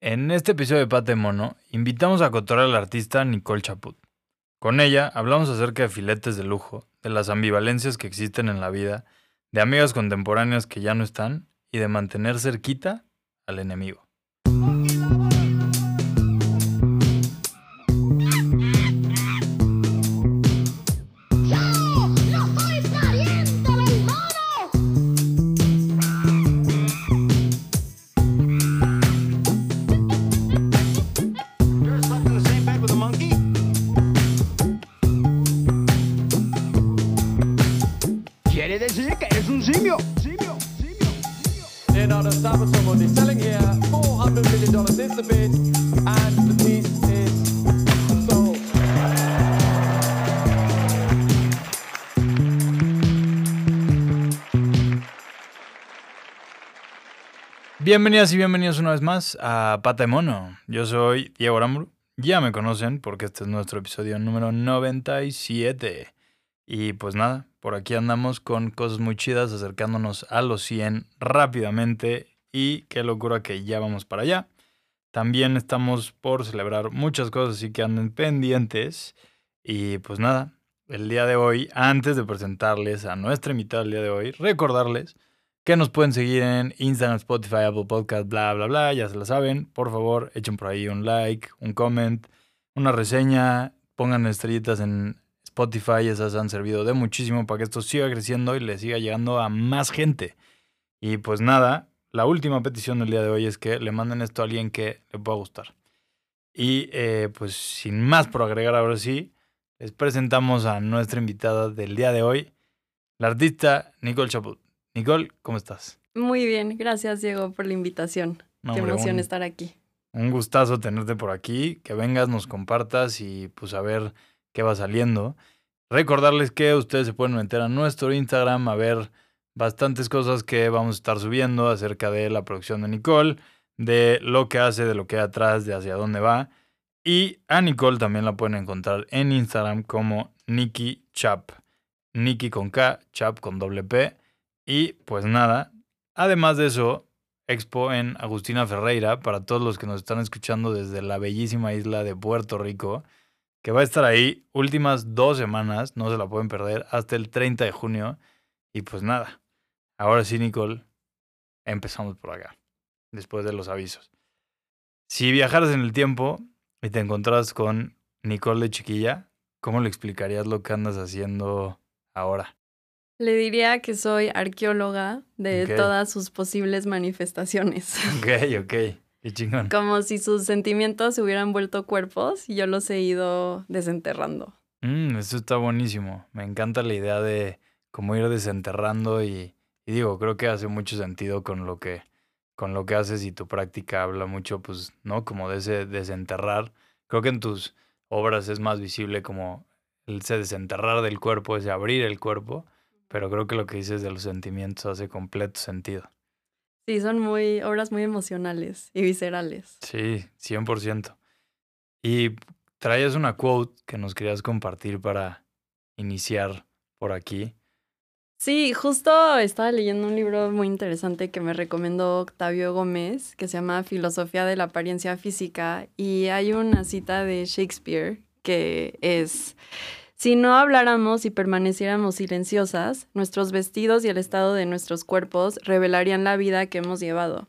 En este episodio de Pate Mono, invitamos a cotorrear al artista Nicole Chaput. Con ella hablamos acerca de filetes de lujo, de las ambivalencias que existen en la vida, de amigas contemporáneas que ya no están y de mantener cerquita al enemigo. Bienvenidas y bienvenidos una vez más a Pata de Mono. Yo soy Diego Aramburu. Ya me conocen porque este es nuestro episodio número 97. Y pues nada, por aquí andamos con cosas muy chidas, acercándonos a los 100 rápidamente. Y qué locura que ya vamos para allá. También estamos por celebrar muchas cosas, así que anden pendientes. Y pues nada, el día de hoy, antes de presentarles a nuestra invitada el día de hoy, recordarles que nos pueden seguir en Instagram, Spotify, Apple Podcast, bla, bla, bla, ya se lo saben. Por favor, echen por ahí un like, un comment, una reseña, pongan estrellitas en Spotify, esas han servido de muchísimo para que esto siga creciendo y le siga llegando a más gente. Y pues nada, la última petición del día de hoy es que le manden esto a alguien que le pueda gustar. Y eh, pues sin más por agregar ahora sí, les presentamos a nuestra invitada del día de hoy, la artista Nicole Chaput. Nicole, ¿cómo estás? Muy bien, gracias Diego por la invitación. No, Qué hombre, emoción un- estar aquí. Un gustazo tenerte por aquí, que vengas, nos compartas y pues a ver qué va saliendo. Recordarles que ustedes se pueden meter a nuestro Instagram a ver bastantes cosas que vamos a estar subiendo acerca de la producción de Nicole, de lo que hace, de lo que hay atrás, de hacia dónde va. Y a Nicole también la pueden encontrar en Instagram como Nikki Chap. Nikki con K, Chap con doble P. Y pues nada, además de eso, expo en Agustina Ferreira para todos los que nos están escuchando desde la bellísima isla de Puerto Rico, que va a estar ahí últimas dos semanas, no se la pueden perder, hasta el 30 de junio. Y pues nada, ahora sí, Nicole, empezamos por acá, después de los avisos. Si viajaras en el tiempo y te encontraras con Nicole de chiquilla, ¿cómo le explicarías lo que andas haciendo ahora? Le diría que soy arqueóloga de todas sus posibles manifestaciones. Ok, ok, qué chingón. Como si sus sentimientos se hubieran vuelto cuerpos y yo los he ido desenterrando. Mm, eso está buenísimo. Me encanta la idea de cómo ir desenterrando y, y digo, creo que hace mucho sentido con lo que, con lo que haces y tu práctica habla mucho, pues, ¿no? Como de ese desenterrar. Creo que en tus obras es más visible como ese desenterrar del cuerpo, ese abrir el cuerpo, pero creo que lo que dices de los sentimientos hace completo sentido. Sí, son muy obras muy emocionales y viscerales. Sí, 100%. Y traías una quote que nos querías compartir para iniciar por aquí. Sí, justo estaba leyendo un libro muy interesante que me recomendó Octavio Gómez, que se llama Filosofía de la Apariencia Física, y hay una cita de Shakespeare que es, si no habláramos y permaneciéramos silenciosas, nuestros vestidos y el estado de nuestros cuerpos revelarían la vida que hemos llevado.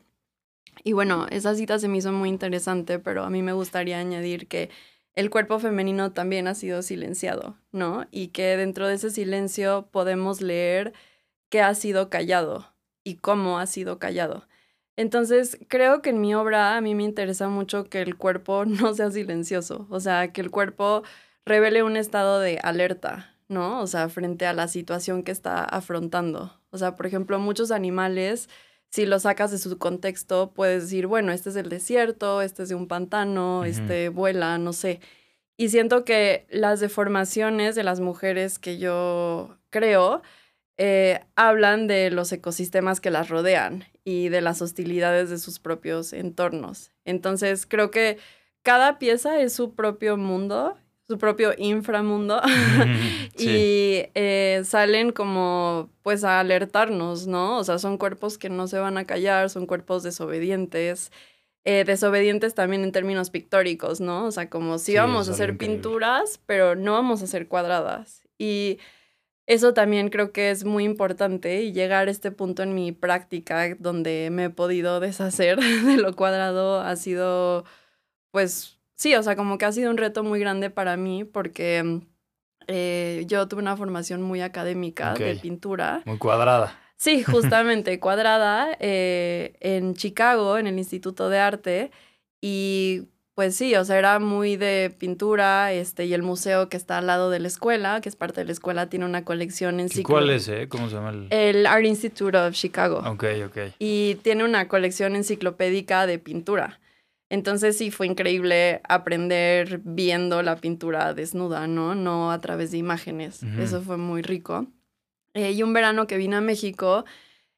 Y bueno, esa cita se me hizo muy interesante, pero a mí me gustaría añadir que el cuerpo femenino también ha sido silenciado, ¿no? Y que dentro de ese silencio podemos leer qué ha sido callado y cómo ha sido callado. Entonces, creo que en mi obra a mí me interesa mucho que el cuerpo no sea silencioso, o sea, que el cuerpo revele un estado de alerta, ¿no? O sea, frente a la situación que está afrontando. O sea, por ejemplo, muchos animales si lo sacas de su contexto, puedes decir, bueno, este es el desierto, este es de un pantano, este vuela, no sé. Y siento que las deformaciones de las mujeres que yo creo eh, hablan de los ecosistemas que las rodean y de las hostilidades de sus propios entornos. Entonces, creo que cada pieza es su propio mundo, su propio inframundo. Sí. Y eh, salen como pues a alertarnos, ¿no? O sea, son cuerpos que no se van a callar, son cuerpos desobedientes. eh, desobedientes también en términos pictóricos, ¿no? O sea, como si Sí, vamos a hacer increíble. pinturas, pero no vamos a hacer cuadradas. Y eso también creo que es muy importante y llegar a este punto en mi práctica donde me he podido deshacer de lo cuadrado ha sido, pues sí, o sea, como que ha sido un reto muy grande para mí porque mm, eh, yo tuve una formación muy académica de pintura. Muy cuadrada. Sí, justamente, cuadrada eh, en Chicago, en el Instituto de Arte. Y pues sí, o sea, era muy de pintura, este, y el museo que está al lado de la escuela, que es parte de la escuela, tiene una colección en ¿Y ciclo. cuál es, eh? ¿Cómo se llama el...? El Art Institute of Chicago. Ok, ok. Y tiene una colección enciclopédica de pintura. Entonces sí fue increíble aprender viendo la pintura desnuda, ¿no? No a través de imágenes. Eso fue muy rico. Eh, y un verano que vine a México,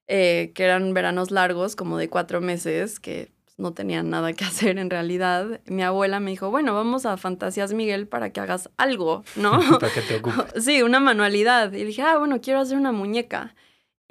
eh, que eran veranos largos, como de cuatro meses, que pues, no tenían nada que hacer en realidad, mi abuela me dijo, bueno, vamos a Fantasías Miguel para que hagas algo, ¿no? Para que te ocupes. Sí, una manualidad. Y dije, ah, bueno, quiero hacer una muñeca.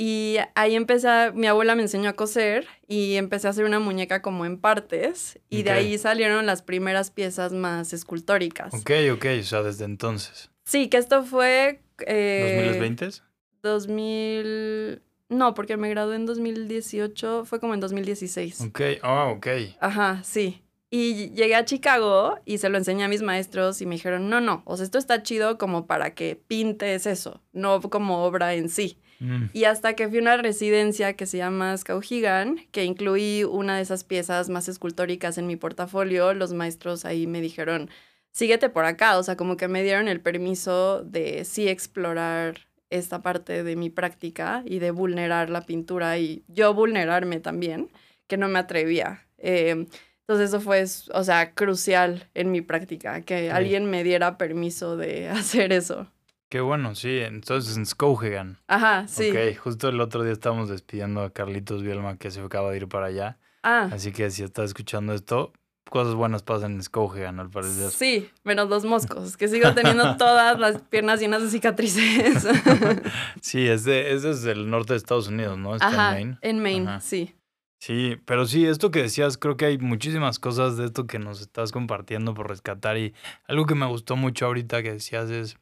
Y ahí empecé, a- mi abuela me enseñó a coser y empecé a hacer una muñeca como en partes. Y de Ok. ahí salieron las primeras piezas más escultóricas. Ok, ok, o sea, desde entonces. Sí, que esto fue... Eh, ¿2020? 2000... No, porque me gradué en 2018, fue como en 2016. Ok, oh, ok. Ajá, sí. Y llegué a Chicago y se lo enseñé a mis maestros y me dijeron, no, no, o sea, esto está chido como para que pintes eso, no como obra en sí. Mm, Y hasta que fui a una residencia que se llama Skauhegan, que incluí una de esas piezas más escultóricas en mi portafolio, los maestros ahí me dijeron, síguete por acá, o sea, como que me dieron el permiso de sí explorar esta parte de mi práctica y de vulnerar la pintura y yo vulnerarme también, que no me atrevía. Eh, entonces eso fue, o sea, crucial en mi práctica, que alguien me diera permiso de hacer eso. Qué bueno, sí. Entonces en Skowhegan. Ajá, sí. Ok, justo el otro día estábamos despidiendo a Carlitos Bielma que se acaba de ir para allá. Ah, Así que si estás escuchando esto, cosas buenas pasan en Skowhegan, al parecer. Sí, menos los moscos, que sigo teniendo todas las piernas llenas de cicatrices. Sí, es de, ese es del norte de Estados Unidos, ¿no? Está Ajá, en Maine. en Maine, Ajá. sí. Sí, pero sí, esto que decías, creo que hay muchísimas cosas de esto que nos estás compartiendo por rescatar y algo que me gustó mucho ahorita que decías es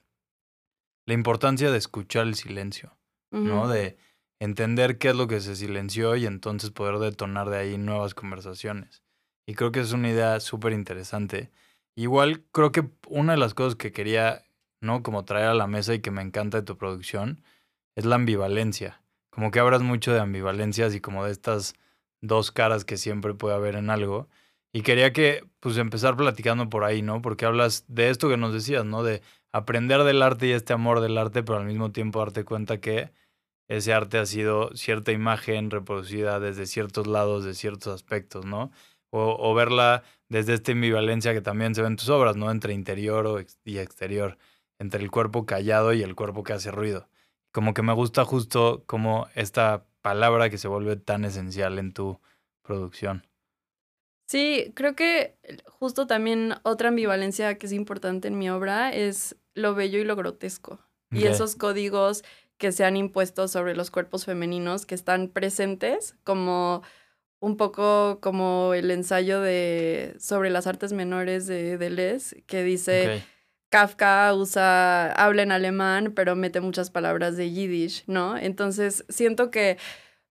la importancia de escuchar el silencio, ¿no? De entender qué es lo que se silenció y entonces poder detonar de ahí nuevas conversaciones. Y creo que es una idea súper interesante. Igual creo que una de las cosas que quería, ¿no? Como traer a la mesa y que me encanta de tu producción es la ambivalencia. Como que hablas mucho de ambivalencias y como de estas dos caras que siempre puede haber en algo. Y quería que, pues, empezar platicando por ahí, ¿no? Porque hablas de esto que nos decías, ¿no? De aprender del arte y este amor del arte, pero al mismo tiempo darte cuenta que ese arte ha sido cierta imagen reproducida desde ciertos lados, de ciertos aspectos, ¿no? O, verla desde esta ambivalencia que también se ve en tus obras, ¿no? Entre interior o y exterior, entre el cuerpo callado y el cuerpo que hace ruido. Como que me gusta justo como esta palabra que se vuelve tan esencial en tu producción. Sí, creo que justo también otra ambivalencia que es importante en mi obra es lo bello y lo grotesco. Y esos códigos que se han impuesto sobre los cuerpos femeninos que están presentes, como un poco como el ensayo de sobre las artes menores de Deleuze, que dice. Kafka usa, habla en alemán, pero mete muchas palabras de yiddish, ¿no? Entonces siento que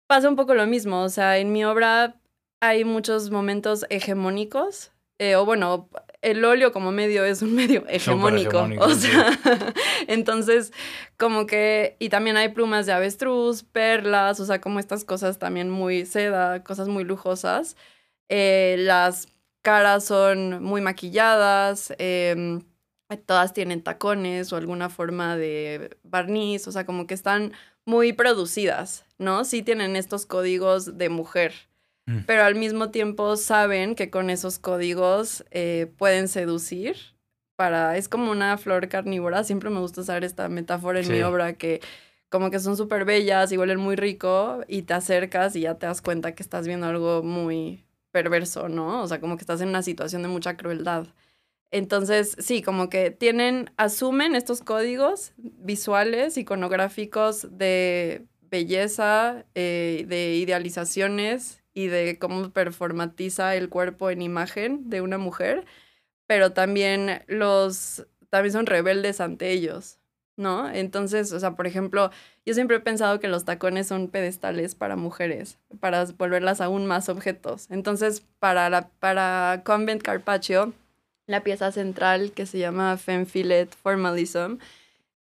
pasa un poco lo mismo. O sea, en mi obra hay muchos momentos hegemónicos, eh, o bueno, el óleo como medio es un medio hegemónico. hegemónico, o sí. sea, entonces, como que, y también hay plumas de avestruz, perlas, o sea, como estas cosas también muy seda, cosas muy lujosas. Eh, las caras son muy maquilladas, em, todas tienen tacones o alguna forma de barniz, o sea, como que están muy producidas, ¿no? Sí tienen estos códigos de mujer, Mm. pero al mismo tiempo saben que con esos códigos eh, pueden seducir. Para, es como una flor carnívora, siempre me gusta usar esta metáfora en mi Sí. obra que como que son súper bellas y huelen muy rico y te acercas y ya te das cuenta que estás viendo algo muy perverso, ¿no? O sea, como que estás en una situación de mucha crueldad. Entonces, sí, como que tienen, asumen estos códigos visuales, iconográficos de belleza, eh, de idealizaciones y de cómo performatiza el cuerpo en imagen de una mujer, pero también los también son rebeldes ante ellos, ¿no? Entonces, o sea, por ejemplo, yo siempre he pensado que los tacones son pedestales para mujeres, para volverlas aún más objetos. Entonces, para la para Convent Carpaccio, la pieza central que se llama Femme Fillet Formalism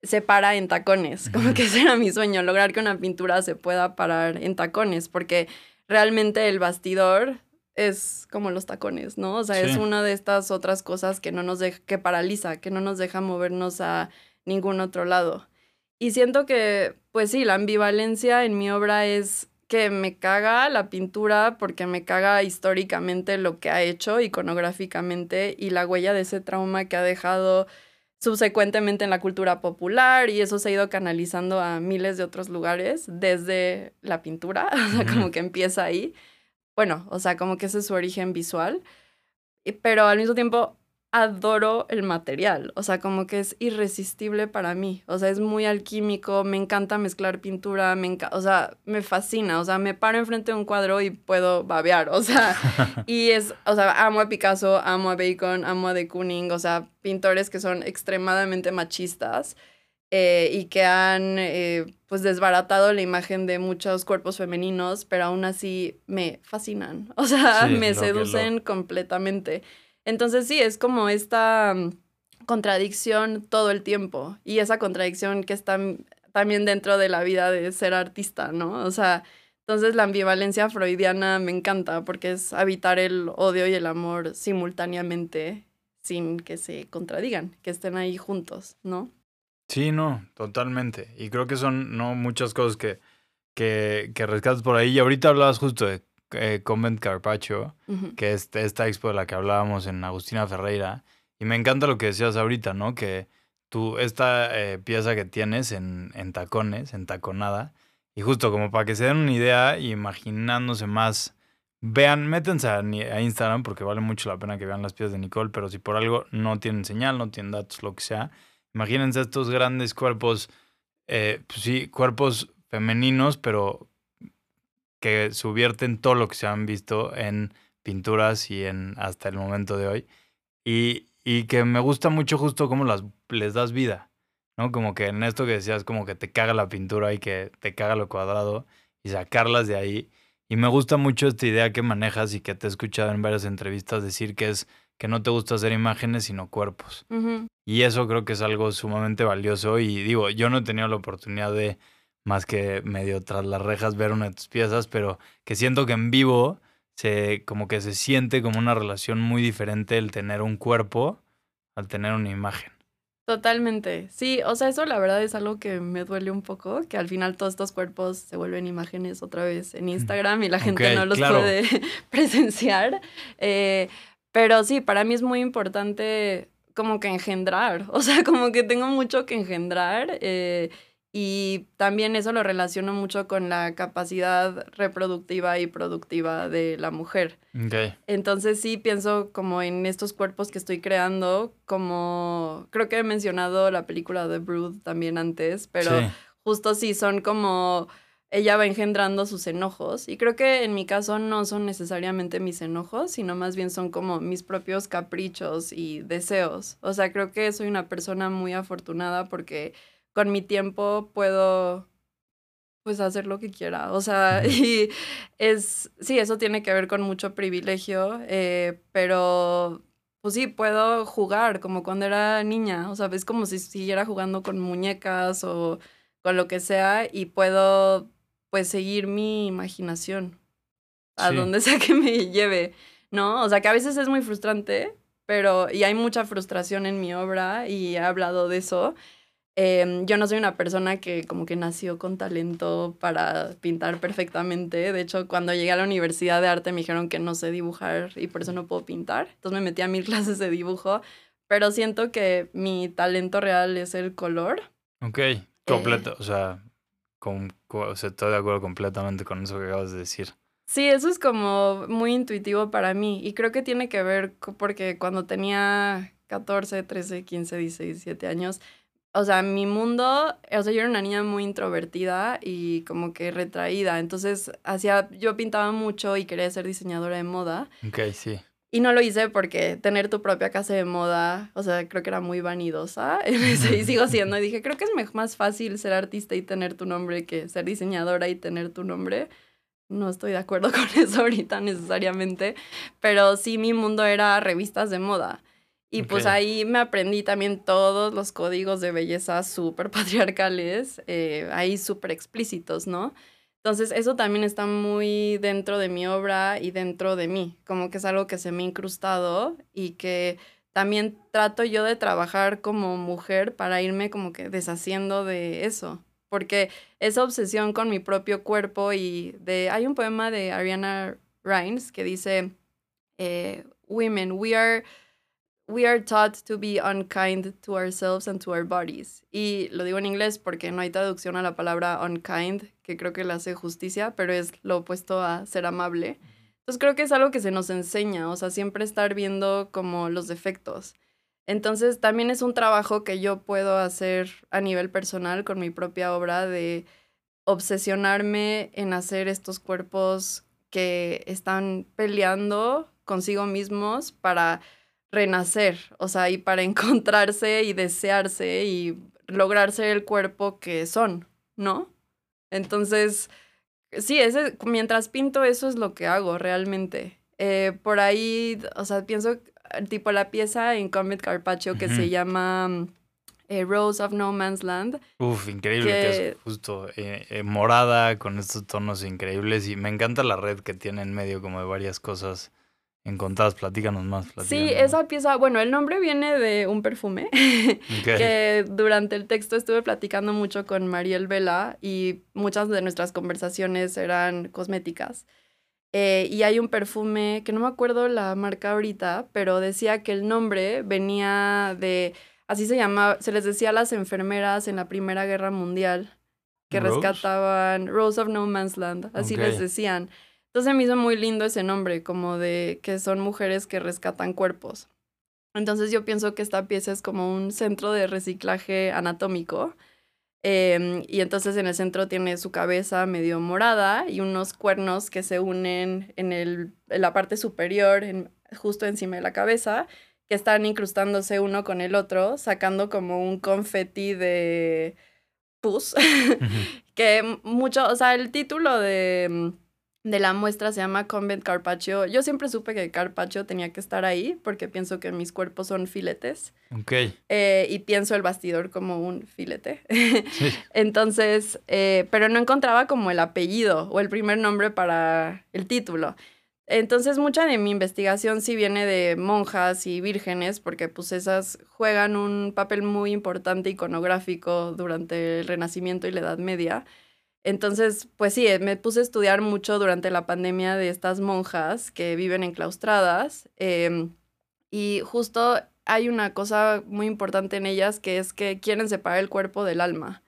se para en tacones, como que ese era mi sueño, lograr que una pintura se pueda parar en tacones, porque realmente el bastidor es como los tacones, ¿no? O sea, es una de estas otras cosas que no nos deja, que paraliza, que no nos deja movernos a ningún otro lado. Y siento que, pues sí, la ambivalencia en mi obra es que me caga la pintura porque me caga históricamente lo que ha hecho iconográficamente y la huella de ese trauma que ha dejado subsecuentemente en la cultura popular y eso se ha ido canalizando a miles de otros lugares desde la pintura, o sea, como que empieza ahí. Bueno, o sea, como que ese es su origen visual, pero al mismo tiempo adoro el material, o sea, como que es irresistible para mí, o sea, es muy alquímico, me encanta mezclar pintura, me o sea, me fascina, o sea, me paro enfrente de un cuadro y puedo babear, o sea, y es, o sea, amo a Picasso, amo a Bacon, amo a de Kooning, o sea, pintores que son extremadamente machistas eh, y que han, eh, pues, desbaratado la imagen de muchos cuerpos femeninos, pero aún así me fascinan, o sea, Sí, me que lo- seducen completamente. Entonces sí, es como esta mm, contradicción todo el tiempo y esa contradicción que está también dentro de la vida de ser artista, ¿no? O sea, entonces la ambivalencia freudiana me encanta porque es habitar el odio y el amor simultáneamente sin que se contradigan, que estén ahí juntos, ¿no? Sí, no, totalmente. Y creo que son no muchas cosas que, que, que rescatas por ahí. Y ahorita hablabas justo de eh, Convent Carpaccio, que es esta expo de la que hablábamos en Agustina Ferreira. Y me encanta lo que decías ahorita, ¿no? Que tú, esta eh, pieza que tienes en, en tacones, en taconada, y justo como para que se den una idea, imaginándose más, vean, métanse a Instagram porque vale mucho la pena que vean las piezas de Nicole, pero si por algo no tienen señal, no tienen datos, lo que sea, imagínense estos grandes cuerpos, eh, pues sí, cuerpos femeninos, pero que subvierten todo lo que se han visto en pinturas y en hasta el momento de hoy. Y, y que me gusta mucho justo cómo las, les das vida, ¿no? Como que en esto que decías, como que te caga la pintura y que te caga lo cuadrado y sacarlas de ahí. Y me gusta mucho esta idea que manejas y que te he escuchado en varias entrevistas decir que es que no te gusta hacer imágenes sino cuerpos. Y eso creo que es algo sumamente valioso. Y digo, yo no he tenido la oportunidad de, más que medio tras las rejas, ver una de tus piezas, pero que siento que en vivo se, como que se siente como una relación muy diferente el tener un cuerpo al tener una imagen. Totalmente. Sí, o sea, eso la verdad es algo que me duele un poco, que al final todos estos cuerpos se vuelven imágenes otra vez en Instagram y la gente no los claro. puede presenciar. Eh, pero sí, para mí es muy importante como que engendrar, o sea, como que tengo mucho que engendrar eh, y también eso lo relaciono mucho con la capacidad reproductiva y productiva de la mujer. Entonces sí pienso como en estos cuerpos que estoy creando, como creo que he mencionado la película The Brood también antes, pero Sí. justo sí son como ella va engendrando sus enojos y creo que en mi caso no son necesariamente mis enojos, sino más bien son como mis propios caprichos y deseos. O sea, creo que soy una persona muy afortunada porque con mi tiempo puedo pues hacer lo que quiera. O sea, y es, sí, eso tiene que ver con mucho privilegio, eh, pero pues sí, puedo jugar como cuando era niña. O sea, es como si siguiera jugando con muñecas o con lo que sea y puedo pues seguir mi imaginación a Sí. donde sea que me lleve, ¿no? O sea, que a veces es muy frustrante, pero y hay mucha frustración en mi obra y he hablado de eso. Em, yo no soy una persona que como que nació con talento para pintar perfectamente. De hecho, cuando llegué a la universidad de arte me dijeron que no sé dibujar y por eso no puedo pintar. Entonces me metí a mil clases de dibujo. Pero siento que mi talento real es el color. Ok. Completo. O sea, con, o sea, estoy de acuerdo completamente con eso que acabas de decir. Sí, eso es como muy intuitivo para mí y creo que tiene que ver porque cuando tenía 14, 13, 15, 16, 17 años o sea, mi mundo, o sea, yo era una niña muy introvertida y como que retraída, entonces hacía, yo pintaba mucho y quería ser diseñadora de moda. Ok, sí. Y no lo hice porque tener tu propia casa de moda, o sea, creo que era muy vanidosa. y sigo siendo. Y dije, creo que es más fácil ser artista y tener tu nombre que ser diseñadora y tener tu nombre. No estoy de acuerdo con eso ahorita necesariamente. Pero sí, mi mundo era revistas de moda. Y pues Ok. ahí me aprendí también todos los códigos de belleza súper patriarcales, eh, ahí súper explícitos, ¿no? Entonces, eso también está muy dentro de mi obra y dentro de mí, como que es algo que se me ha incrustado y que también trato yo de trabajar como mujer para irme como que deshaciendo de eso, porque esa obsesión con mi propio cuerpo y de... Hay un poema de Ariana Rines que dice, eh, Women, we are we are taught to be unkind to ourselves and to our bodies. Y lo digo en inglés porque no hay traducción a la palabra unkind, que creo que le hace justicia, pero es lo opuesto a ser amable. Entonces creo que es algo que se nos enseña, o sea, siempre estar viendo como los defectos. Entonces también es un trabajo que yo puedo hacer a nivel personal con mi propia obra de obsesionarme en hacer estos cuerpos que están peleando consigo mismos para renacer, o sea, y para encontrarse y desearse y lograr ser el cuerpo que son, ¿no? Entonces, sí, ese, mientras pinto eso es lo que hago realmente. Eh, por ahí, o sea, pienso tipo la pieza en Comet Carpaccio que se llama eh, Rose of No Man's Land. Uf, increíble que, Que- es justo eh, morada con estos tonos increíbles y me encanta la red que tiene en medio como de varias cosas encontradas. Platícanos más. Sí, platícanos más. esa pieza, bueno, el nombre viene de un perfume Ok. que durante el texto estuve platicando mucho con Mariel Vela y muchas de nuestras conversaciones eran cosméticas. Eh, y hay un perfume que no me acuerdo la marca ahorita, pero decía que el nombre venía de, así se llamaba, se les decía a las enfermeras en la Primera Guerra Mundial que ¿Rose? rescataban Rose of No Man's Land, así les Ok. decían. Entonces me hizo muy lindo ese nombre, como de que son mujeres que rescatan cuerpos. Entonces yo pienso que esta pieza es como un centro de reciclaje anatómico. Em, y entonces en el centro tiene su cabeza medio morada y unos cuernos que se unen en, el, en la parte superior, en- justo encima de la cabeza, que están incrustándose uno con el otro, sacando como un confeti de pus. que mucho, o sea, el título de, de la muestra se llama Convent Carpaccio. Yo siempre supe que Carpaccio tenía que estar ahí porque pienso que mis cuerpos son filetes Ok. eh, y pienso el bastidor como un filete. Sí. Entonces, eh, pero no encontraba como el apellido o el primer nombre para el título. Entonces, mucha de mi investigación sí viene de monjas y vírgenes, porque pues esas juegan un papel muy importante iconográfico durante el Renacimiento y la Edad Media. Entonces, pues sí, eh, me puse a estudiar mucho durante la pandemia de estas monjas que viven enclaustradas. em, y justo hay una cosa muy importante en ellas que es que quieren separar el cuerpo del alma.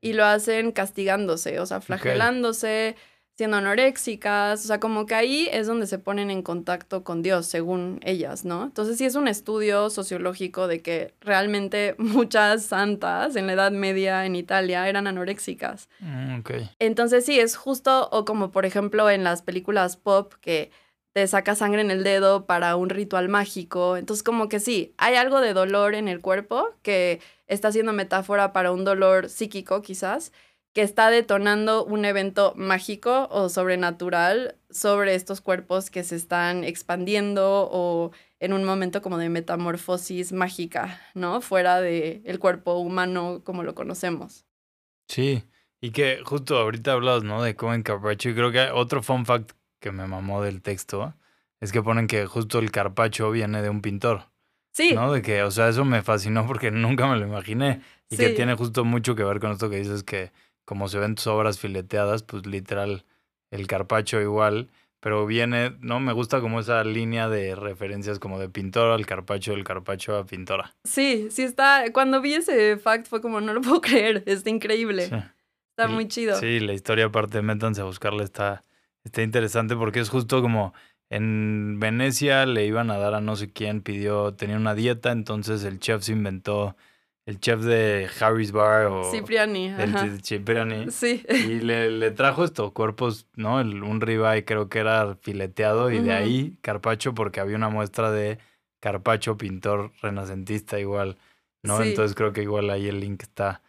Y lo hacen castigándose, o sea, flagelándose, siendo anoréxicas, o sea, como que ahí es donde se ponen en contacto con Dios, según ellas, ¿no? Entonces sí es un estudio sociológico de que realmente muchas santas en la Edad Media en Italia eran anoréxicas. Mm. Entonces sí, es justo, o como por ejemplo en las películas pop que te saca sangre en el dedo para un ritual mágico. Entonces como que sí, hay algo de dolor en el cuerpo que está siendo metáfora para un dolor psíquico quizás, que está detonando un evento mágico o sobrenatural sobre estos cuerpos que se están expandiendo o en un momento como de metamorfosis mágica, ¿no? Fuera del el cuerpo humano como lo conocemos. Sí. Y que justo ahorita hablas, ¿no? De Cohen Carpaccio. Y creo que otro fun fact que me mamó del texto es que ponen que justo el carpacho viene de un pintor. Sí, ¿No? De que, o sea, eso me fascinó porque nunca me lo imaginé. Y que tiene justo mucho que ver con esto que dices que como se ven tus obras fileteadas, pues literal el carpacho igual, pero viene, ¿no? Me gusta como esa línea de referencias como de pintor al carpacho, del carpacho a pintora. Sí, sí está. Cuando vi ese fact fue como, no lo puedo creer, está increíble. Sí. Está Y- muy chido. Sí, la historia aparte, métanse a buscarla, está, está interesante porque es justo como en Venecia le iban a dar a no sé quién, pidió, tenía una dieta, entonces el chef se inventó el chef de Harry's Bar o Cipriani. el de Cipriani. Sí. Y le, le trajo estos cuerpos, ¿no? El- un ribeye creo que era fileteado y de ahí carpacho porque había una muestra de Carpacho, pintor renacentista igual, ¿no? Sí. Entonces creo que igual ahí el link está,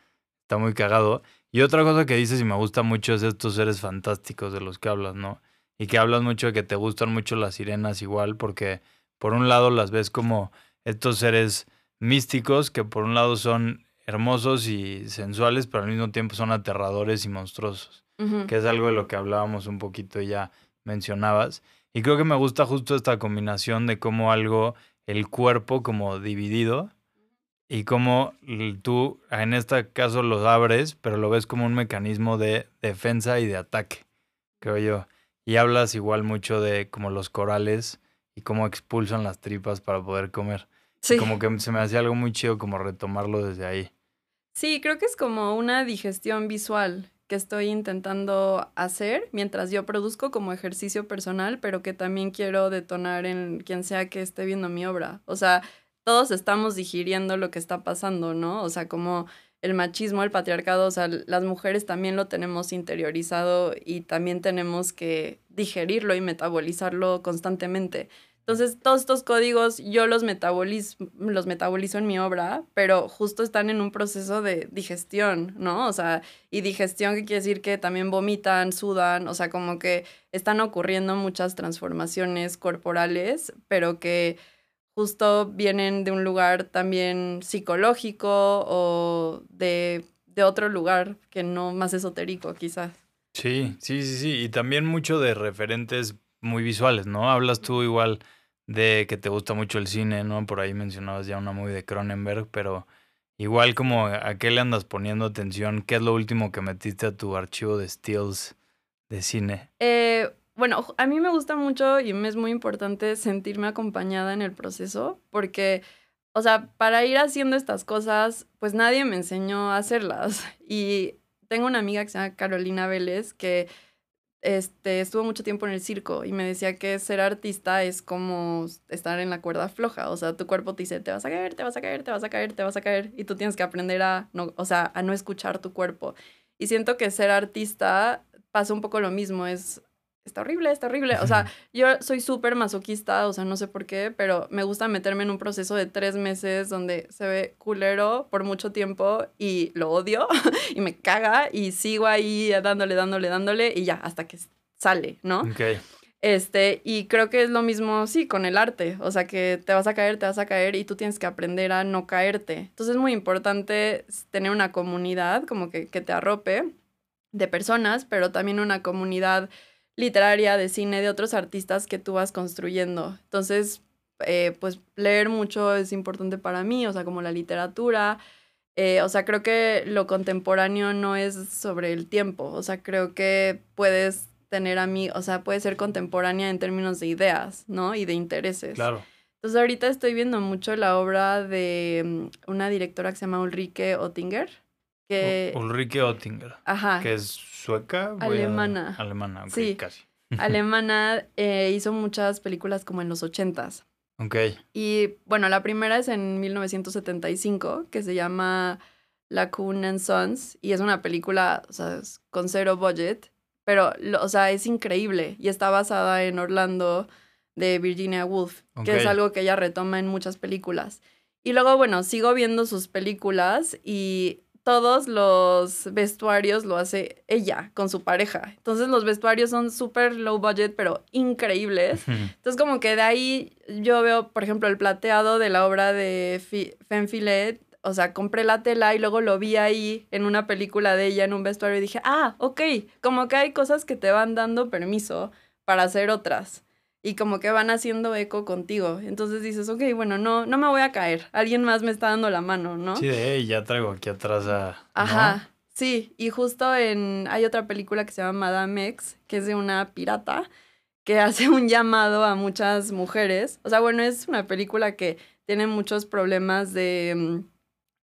está muy cagado. Y otra cosa que dices y me gusta mucho es estos seres fantásticos de los que hablas, ¿no? Y que hablas mucho de que te gustan mucho las sirenas igual porque por un lado las ves como estos seres místicos que por un lado son hermosos y sensuales, pero al mismo tiempo son aterradores y monstruosos, que es algo de lo que hablábamos un poquito ya mencionabas. Y creo que me gusta justo esta combinación de cómo algo, el cuerpo como dividido y cómo tú en este caso lo abres, pero lo ves como un mecanismo de defensa y de ataque, creo yo. Y hablas igual mucho de como los corales y cómo expulsan las tripas para poder comer. Sí. Como que se me hacía algo muy chido como retomarlo desde ahí. Sí, creo que es como una digestión visual que estoy intentando hacer mientras yo produzco como ejercicio personal, pero que también quiero detonar en quien sea que esté viendo mi obra. O sea, todos estamos digiriendo lo que está pasando, ¿no? O sea, como el machismo, el patriarcado, o sea, las mujeres también lo tenemos interiorizado y también tenemos que digerirlo y metabolizarlo constantemente. Entonces, todos estos códigos yo los, metaboliz los metabolizo en mi obra, pero justo están en un proceso de digestión, ¿no? O sea, y digestión que quiere decir que también vomitan, sudan, o sea, como que están ocurriendo muchas transformaciones corporales, pero que justo vienen de un lugar también psicológico o de, de otro lugar que no más esotérico, quizás. Sí, sí, sí, sí. Y también mucho de referentes muy visuales, ¿no? Hablas tú igual de que te gusta mucho el cine, ¿no? Por ahí mencionabas ya una muy de Cronenberg, pero igual como a qué le andas poniendo atención, ¿qué es lo último que metiste a tu archivo de stills de cine? Eh, bueno, a mí me gusta mucho y me es muy importante sentirme acompañada en el proceso porque, o sea, para ir haciendo estas cosas, pues nadie me enseñó a hacerlas. Y tengo una amiga que se llama Carolina Vélez que este, estuvo mucho tiempo en el circo y me decía que ser artista es como estar en la cuerda floja. O sea, tu cuerpo te dice, te vas a caer, te vas a caer, te vas a caer, te vas a caer. Y tú tienes que aprender a no, o sea, a no escuchar tu cuerpo. Y siento que ser artista pasa un poco lo mismo. Es, está horrible, está horrible. O sea, yo soy súper masoquista, o sea, no sé por qué, pero me gusta meterme en un proceso de tres meses donde se ve culero por mucho tiempo y lo odio y me caga y sigo ahí dándole, dándole, dándole y ya, hasta que sale, ¿no? Ok. Este, y creo que es lo mismo, sí, con el arte. O sea, que te vas a caer, te vas a caer y tú tienes que aprender a no caerte. Entonces es muy importante tener una comunidad como que, que te arrope de personas, pero también una comunidad literaria, de cine, de otros artistas que tú vas construyendo. Entonces, eh, pues leer mucho es importante para mí, o sea, como la literatura. Eh, o sea, creo que lo contemporáneo no es sobre el tiempo. O sea, creo que puedes tener a mí, o sea, puede ser contemporánea en términos de ideas, ¿no? Y de intereses. Claro. Entonces ahorita estoy viendo mucho la obra de mm, una directora que se llama Ulrike Oettinger, que, Ulrike Oettinger, ajá, que es sueca. A- Alemana. Alemana, Sí. casi. alemana, eh, hizo muchas películas como en los ochentas. Ok. Y bueno, la primera es en 1975, que se llama La Coon and Sons, y es una película, o sea, con cero budget, pero, o sea, es increíble y está basada en Orlando de Virginia Woolf, que es algo que ella retoma en muchas películas. Y luego, bueno, sigo viendo sus películas y todos los vestuarios lo hace ella con su pareja. Entonces los vestuarios son súper low budget, pero increíbles. Entonces, como que de ahí yo veo, por ejemplo, el plateado de la obra de Femme Filet. O sea, compré la tela y luego lo vi ahí en una película de ella en un vestuario y dije, ah, ok, como que hay cosas que te van dando permiso para hacer otras y como que van haciendo eco contigo. Entonces dices, ok, bueno, no, no me voy a caer. Alguien más me está dando la mano, ¿no? Sí, de "Ey, ya traigo aquí atrás a. ¿no? Ajá. Sí, y justo en hay otra película que se llama Madame X, que es de una pirata que hace un llamado a muchas mujeres. O sea, bueno, es una película que tiene muchos problemas de mm,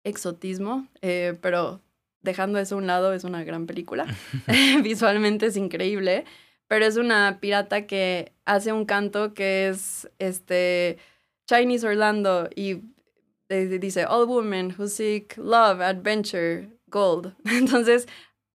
exotismo, eh, pero dejando eso a un lado, es una gran película. Visualmente es increíble, pero es una pirata que hace un canto que es este Chinese Orlando y eh, dice, all women who seek love, adventure, gold. Entonces,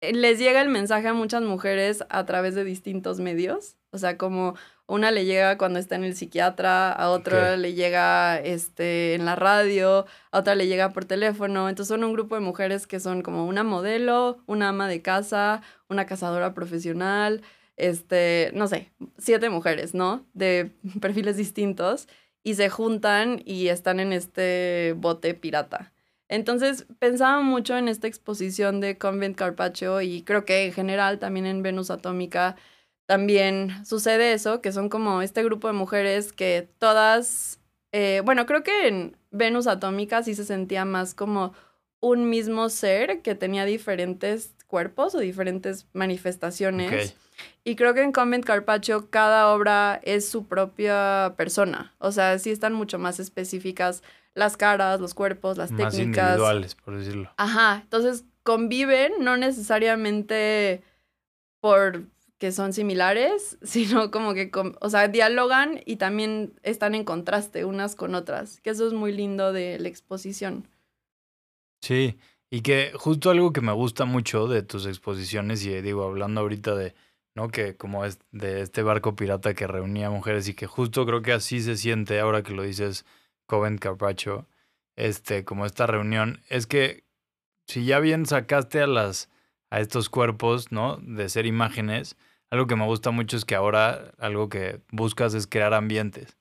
eh, les llega el mensaje a muchas mujeres a través de distintos medios. O sea, como una le llega cuando está en el psiquiatra, a otra le llega este, en la radio, a otra le llega por teléfono. Entonces son un grupo de mujeres que son como una modelo, una ama de casa, una cazadora profesional, este, no sé, siete mujeres, ¿no? De perfiles distintos y se juntan y están en este bote pirata. Entonces pensaba mucho en esta exposición de Convent Carpaccio y creo que en general también en Venus Atómica también sucede eso, que son como este grupo de mujeres que todas, eh, bueno, creo que en Venus Atómica sí se sentía más como un mismo ser que tenía diferentes cuerpos o diferentes manifestaciones. Ok. Y creo que en Convent Carpaccio cada obra es su propia persona. O sea, sí están mucho más específicas las caras, los cuerpos, las Más técnicas. individuales, por decirlo. Ajá, entonces conviven no necesariamente por que son similares, sino como que, o sea, dialogan y también están en contraste unas con otras, que eso es muy lindo de la exposición. Sí, y que justo algo que me gusta mucho de tus exposiciones, y digo, hablando ahorita de, ¿no? Que como es de este barco pirata que reunía mujeres y que justo creo que así se siente ahora que lo dices Covent Carpaccio, este, como esta reunión, es que si ya bien sacaste a las, a estos cuerpos, ¿no? De ser imágenes, algo que me gusta mucho es que ahora algo que buscas es crear ambientes.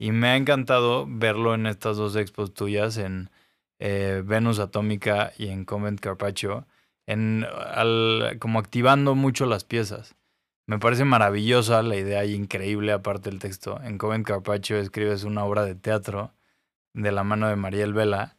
Y me ha encantado verlo en estas dos expos tuyas, en eh, Venus Atómica y en Convent Carpaccio, en, al- como activando mucho las piezas. Me parece maravillosa la idea y increíble aparte el texto. En Convent Carpaccio escribes una obra de teatro de la mano de Mariel Vela.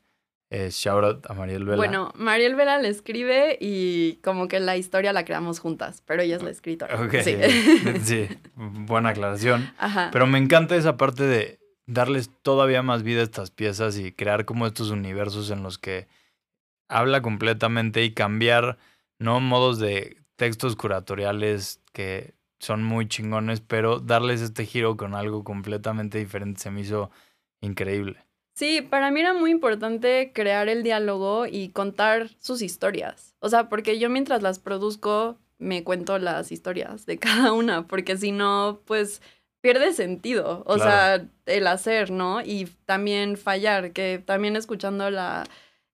Eh, shout out a Mariel Vela. Bueno, Mariel Vela le escribe y como que la historia la creamos juntas, pero ella es la escritora. Ok, Sí. sí, buena aclaración. Ajá. Pero me encanta esa parte de darles todavía más vida a estas piezas y crear como estos universos en los que habla completamente y cambiar, ¿no? Modos de textos curatoriales que son muy chingones, pero darles este giro con algo completamente diferente se me hizo increíble. Sí, para mí era muy importante crear el diálogo y contar sus historias. O sea, porque yo mientras las produzco me cuento las historias de cada una, porque si no, pues pierde sentido. O Claro. sea, el hacer, ¿no? Y también fallar, que también escuchando la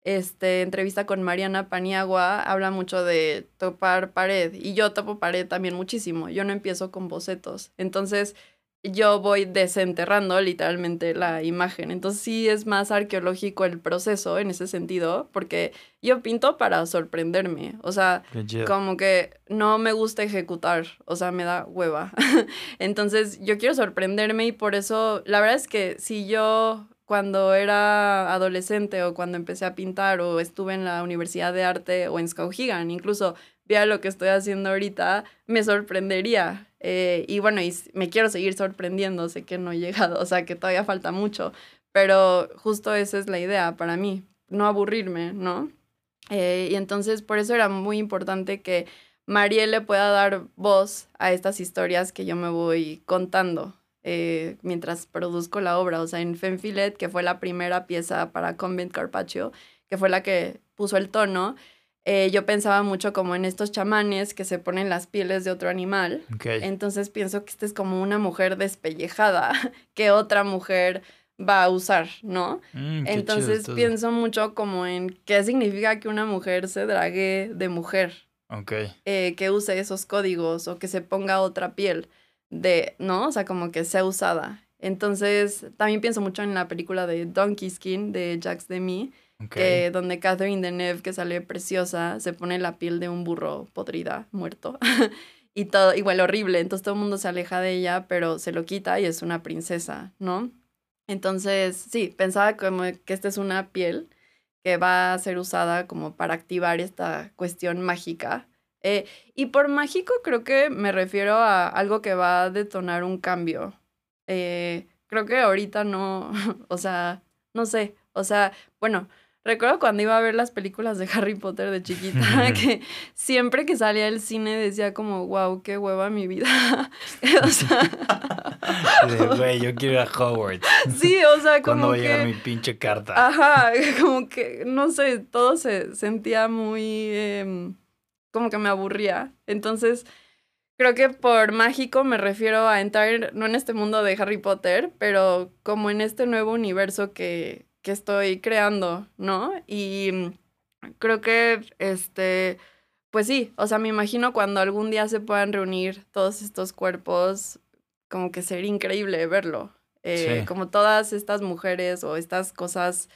este, entrevista con Mariana Paniagua habla mucho de topar pared y yo topo pared también muchísimo. Yo no empiezo con bocetos. Entonces, yo voy desenterrando literalmente la imagen. Entonces sí es más arqueológico el proceso en ese sentido, porque yo pinto para sorprenderme. O sea, como que no me gusta ejecutar, o sea, me da hueva. Entonces yo quiero sorprenderme y por eso, la verdad es que si yo cuando era adolescente o cuando empecé a pintar o estuve en la Universidad de Arte o en Skowhegan, incluso viera lo que estoy haciendo ahorita, me sorprendería. Eh, y bueno, y me quiero seguir sorprendiendo, sé que no he llegado, o sea, que todavía falta mucho, pero justo esa es la idea para mí, no aburrirme, ¿no? Eh, y entonces por eso era muy importante que Mariel le pueda dar voz a estas historias que yo me voy contando eh, mientras produzco la obra. O sea, en Fenfilet, que fue la primera pieza para Convent Carpaccio, que fue la que puso el tono, eh, yo pensaba mucho como en estos chamanes que se ponen las pieles de otro animal. Entonces pienso que esta es como una mujer despellejada que otra mujer va a usar, ¿no? Mm, chido Entonces pienso mucho como en qué significa que una mujer se drague de mujer, Ok. eh, que use esos códigos o que se ponga otra piel de, ¿no? O sea, como que sea usada. Entonces también pienso mucho en la película de Donkey Skin de Jacques Demy, ok. que donde Catherine Deneuve, que sale preciosa, se pone la piel de un burro podrida, muerto. y todo, igual horrible. Entonces todo el mundo se aleja de ella, pero se lo quita y es una princesa, ¿no? Entonces, sí, pensaba como que esta es una piel que va a ser usada como para activar esta cuestión mágica. Eh, y por mágico creo que me refiero a algo que va a detonar un cambio. Eh, creo que ahorita no, o sea, no sé, o sea, bueno, recuerdo cuando iba a ver las películas de Harry Potter de chiquita, que siempre que salía del cine decía como, wow, qué hueva mi vida. o sea, Güey, yo quiero ir a Hogwarts. sí, o sea, ¿Cuándo como va a llegar mi pinche carta? Ajá, como que, no sé, todo se sentía muy, em, como que me aburría. Entonces, creo que por mágico me refiero a entrar, no en este mundo de Harry Potter, pero como en este nuevo universo que, que estoy creando, ¿no? Y mm, creo que, este, pues sí, o sea, me imagino cuando algún día se puedan reunir todos estos cuerpos, como que sería increíble verlo. Eh, Sí. Como todas estas mujeres o estas cosas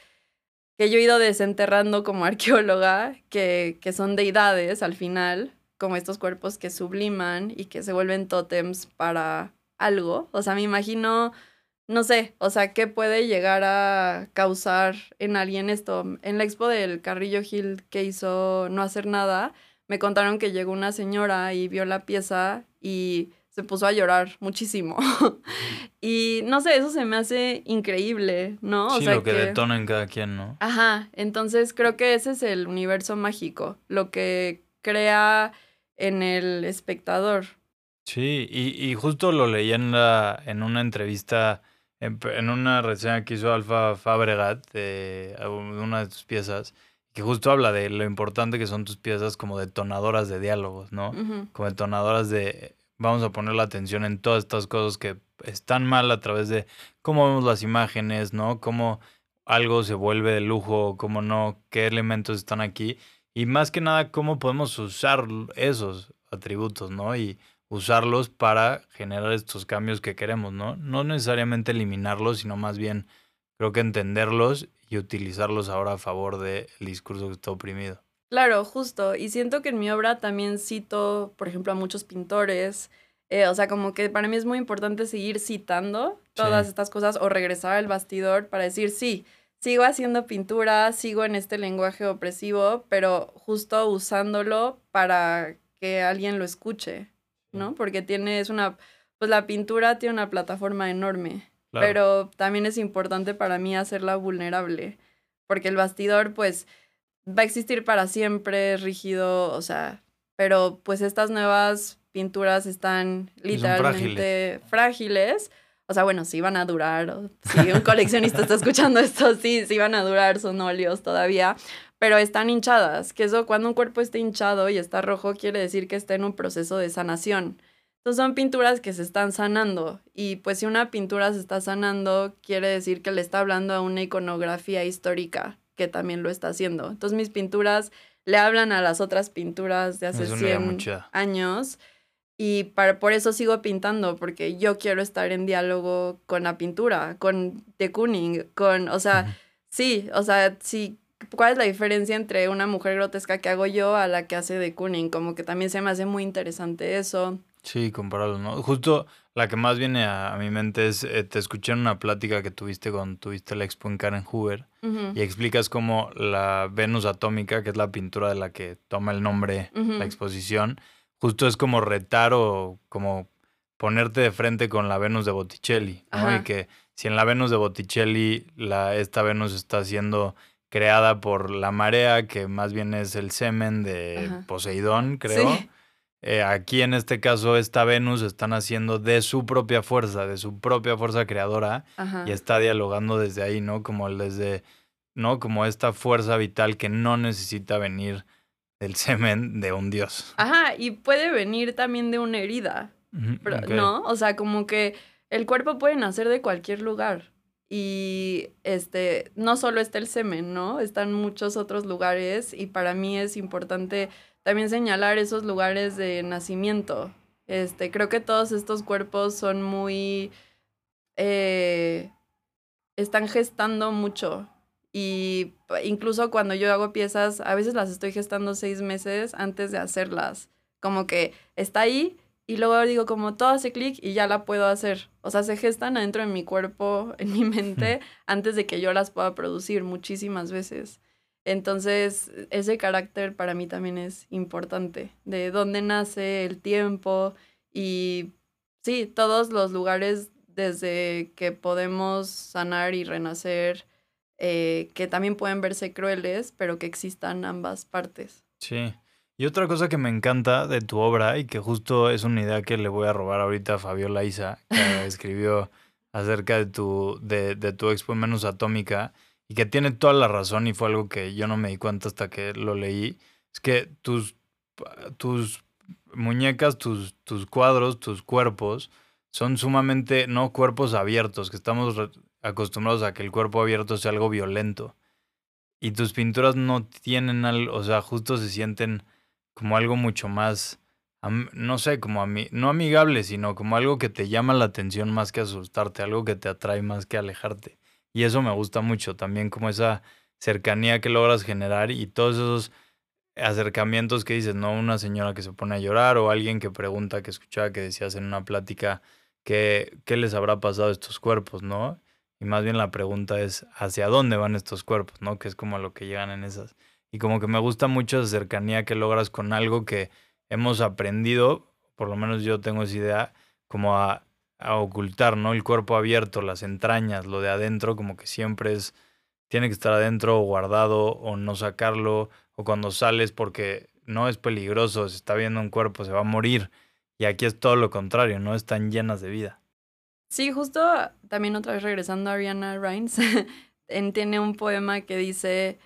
que yo he ido desenterrando como arqueóloga, que, que son deidades al final, como estos cuerpos que subliman y que se vuelven tótems para algo. O sea, me imagino, no sé, o sea, qué puede llegar a causar en alguien esto. En la expo del Carrillo Hill que hizo No hacer nada, me contaron que llegó una señora y vio la pieza y se puso a llorar muchísimo. y no sé, eso se me hace increíble, ¿no? O sí, sea lo que, detona en cada quien, ¿no? Ajá, entonces creo que ese es el universo mágico, lo que crea en el espectador. Sí, y, y justo lo leí en, la, en una entrevista, en, en una reseña que hizo Alfa Fabregat de una de tus piezas, que justo habla de lo importante que son tus piezas como detonadoras de diálogos, ¿no? Ujú, Como detonadoras de, vamos a poner la atención en todas estas cosas que están mal a través de cómo vemos las imágenes, ¿no? Cómo algo se vuelve de lujo, cómo no, qué elementos están aquí. Y más que nada, cómo podemos usar esos atributos, ¿no? Y usarlos para generar estos cambios que queremos, ¿no? No necesariamente eliminarlos, sino más bien creo que entenderlos y utilizarlos ahora a favor del discurso que está oprimido. Claro, justo. Y siento que en mi obra también cito, por ejemplo, a muchos pintores. eh, o sea, como que para mí es muy importante seguir citando todas Sí. estas cosas o regresar al bastidor para decir, sí, sigo haciendo pintura, sigo en este lenguaje opresivo, pero justo usándolo para que alguien lo escuche, ¿no? Porque tiene, es una, pues la pintura tiene una plataforma enorme. Claro. Pero también es importante para mí hacerla vulnerable, porque el bastidor pues va a existir para siempre, rígido, o sea, pero pues estas nuevas pinturas están literalmente frágiles. O sea, bueno, sí van a durar, si un coleccionista está escuchando esto, sí, sí van a durar, son óleos todavía, pero están hinchadas, que eso cuando un cuerpo está hinchado y está rojo quiere decir que está en un proceso de sanación. Entonces son pinturas que se están sanando y pues si una pintura se está sanando quiere decir que le está hablando a una iconografía histórica que también lo está haciendo. Entonces mis pinturas le hablan a las otras pinturas de hace Es una idea muy 100 chida. años y para, por eso sigo pintando porque yo quiero estar en diálogo con la pintura, con de Kooning, con, o sea, Ujú. sí, o sea, sí, ¿cuál es la diferencia entre una mujer grotesca que hago yo a la que hace de Kooning? Como que también se me hace muy interesante eso. Sí, compararlo, ¿no? Justo la que más viene a, a mi mente es, eh, te escuché en una plática que tuviste cuando tuviste la expo en Karen Hoover y explicas cómo la Venus atómica, que es la pintura de la que toma el nombre la exposición, justo es como retar o como ponerte de frente con la Venus de Botticelli, ¿no? Ajá. Y que si en la Venus de Botticelli la, esta Venus está siendo creada por la marea, que más bien es el semen de Ajá. Poseidón, creo. Sí. Eh, aquí en este caso, esta Venus están haciendo de su propia fuerza, de su propia fuerza creadora, Ajá. y está dialogando desde ahí, ¿no? Como desde, ¿no? Como esta fuerza vital que no necesita venir del semen de un dios. Ajá, y puede venir también de una herida, pero-. ¿no? O sea, como que el cuerpo puede nacer de cualquier lugar. Y este, no solo está el semen, ¿no? Están muchos otros lugares y para mí es importante también señalar esos lugares de nacimiento. Este, creo que todos estos cuerpos son muy eh, están gestando mucho. Y incluso cuando yo hago piezas, a veces las estoy gestando seis meses antes de hacerlas. Como que está ahí y luego digo como todo hace clic y ya la puedo hacer. O sea, se gestan adentro de mi cuerpo, en mi mente, antes de que yo las pueda producir muchísimas veces. Entonces, ese carácter para mí también es importante, de dónde nace el tiempo y sí, todos los lugares desde que podemos sanar y renacer eh, que también pueden verse crueles, pero que existan ambas partes. Sí. Y otra cosa que me encanta de tu obra y que justo es una idea que le voy a robar ahorita a Fabiola Isa, que escribió acerca de tu, de, de tu expo en Menos Atómica y que tiene toda la razón y fue algo que yo no me di cuenta hasta que lo leí, es que tus, tus muñecas, tus, tus cuadros, tus cuerpos son sumamente, no cuerpos abiertos, que estamos acostumbrados a que el cuerpo abierto sea algo violento. Y tus pinturas no tienen algo, o sea, justo se sienten como algo mucho más, no sé, como a mí, no amigable, sino como algo que te llama la atención más que asustarte, algo que te atrae más que alejarte. Y eso me gusta mucho, también como esa cercanía que logras generar y todos esos acercamientos que dices, ¿no? Una señora que se pone a llorar o alguien que pregunta, que escuchaba que decías en una plática que qué les habrá pasado a estos cuerpos, ¿no? Y más bien la pregunta es hacia dónde van estos cuerpos, ¿no? Que es como a lo que llegan en esas. Y como que me gusta mucho esa cercanía que logras con algo que hemos aprendido, por lo menos yo tengo esa idea, como a, a ocultar, ¿no? El cuerpo abierto, las entrañas, lo de adentro, como que siempre es, tiene que estar adentro o guardado o no sacarlo, o cuando sales porque no es peligroso, se está viendo un cuerpo, se va a morir. Y aquí es todo lo contrario, ¿no? Están llenas de vida. Sí, justo también otra vez regresando a Ariana Rines, en- tiene un poema que dice,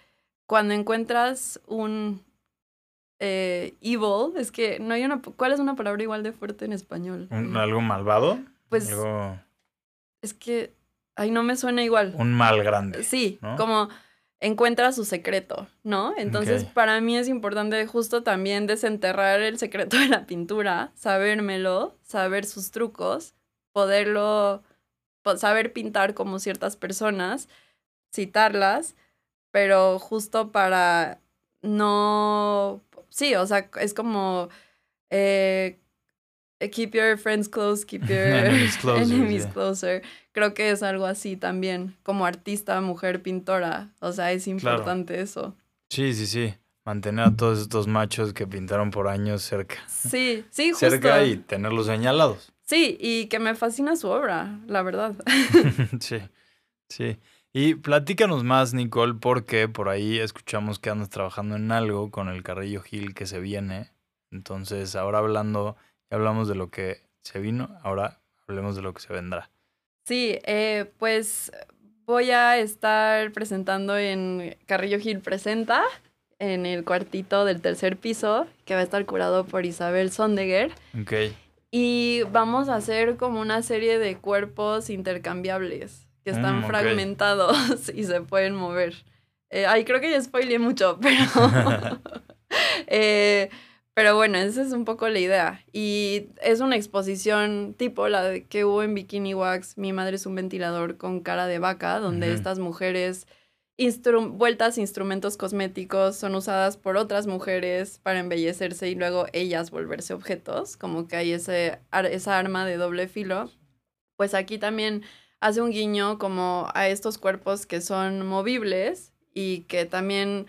cuando encuentras un eh, evil, es que no hay una, ¿cuál es una palabra igual de fuerte en español? Un- ¿Algo malvado? Pues Algo- es que, ay, no me suena igual. un mal grande. Sí, ¿no? como encuentra su secreto, ¿no? Entonces, para mí es importante justo también desenterrar el secreto de la pintura, sabérmelo, saber sus trucos, poderlo, po- saber pintar como ciertas personas, citarlas, pero justo para no, sí, o sea, es como eh, keep your friends close, keep your Enemies closer, enemies sí. closer. Creo que es algo así también, como artista, mujer, pintora. O sea, es importante eso. Sí, sí, sí. Mantener a todos estos machos que pintaron por años cerca. Sí, sí, justo. Cerca y tenerlos señalados. Sí, y que me fascina su obra, la verdad. sí, sí. Y platícanos más, Nicole, porque por ahí escuchamos que andas trabajando en algo con el Carrillo Gil que se viene. Entonces, ahora hablando, ya hablamos de lo que se vino, ahora hablemos de lo que se vendrá. Sí, eh, pues voy a estar presentando en Carrillo Gil Presenta, en el cuartito del tercer piso, que va a estar curado por Isabel Sondeguer. Ok. Y vamos a hacer como una serie de cuerpos intercambiables que están Mm, ok. fragmentados y se pueden mover. Eh, ay, creo que ya spoileé mucho, pero. Eh, pero bueno, esa es un poco la idea. Y es una exposición tipo la de que hubo en Bikini Wax, Mi madre es un ventilador con cara de vaca, donde estas mujeres instru- vueltas instrumentos cosméticos son usadas por otras mujeres para embellecerse y luego ellas volverse objetos, como que hay ese, ar- esa arma de doble filo. Pues aquí también hace un guiño como a estos cuerpos que son movibles y que también,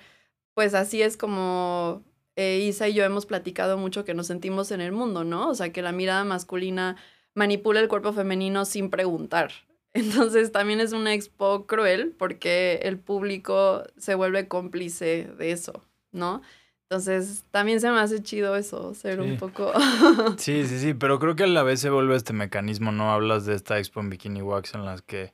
pues así es como eh, Isa y yo hemos platicado mucho que nos sentimos en el mundo, ¿no? O sea, que la mirada masculina manipula el cuerpo femenino sin preguntar. Entonces también es una expo cruel porque el público se vuelve cómplice de eso, ¿no? Entonces también se me hace chido eso, ser Sí. un poco... Sí, sí, sí, pero creo que a la vez se vuelve este mecanismo, ¿no? Hablas de esta expo en Bikini Wax en las que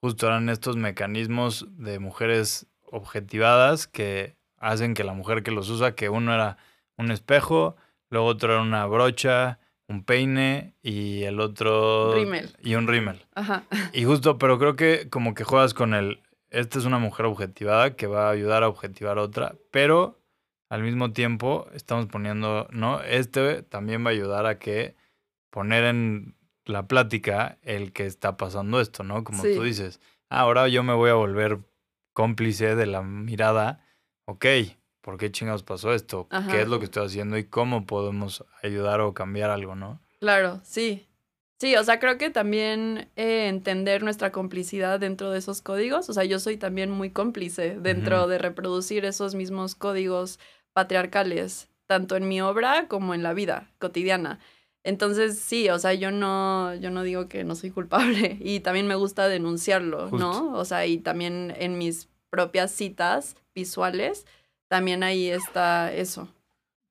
justo eran estos mecanismos de mujeres objetivadas que hacen que la mujer que los usa, que uno era un espejo, luego otro era una brocha, un peine y el otro... Y un rímel. Ajá. Y justo, pero creo que como que juegas con el, esta es una mujer objetivada que va a ayudar a objetivar a otra, pero al mismo tiempo estamos poniendo, ¿no? Este también va a ayudar a que poner en la plática el que está pasando esto, ¿no? Como Sí. tú dices, "Ah, ahora yo me voy a volver cómplice de la mirada, ok, ¿por qué chingados pasó esto? Ajá. ¿Qué es lo que estoy haciendo y cómo podemos ayudar o cambiar algo, ¿no? Claro, sí. Sí, o sea, creo que también eh, entender nuestra complicidad dentro de esos códigos, o sea, yo soy también muy cómplice dentro de reproducir esos mismos códigos patriarcales, tanto en mi obra como en la vida cotidiana. Entonces, sí, o sea, yo no, yo no digo que no soy culpable y también me gusta denunciarlo, Justo. ¿no? O sea, y también en mis propias citas visuales, también ahí está eso.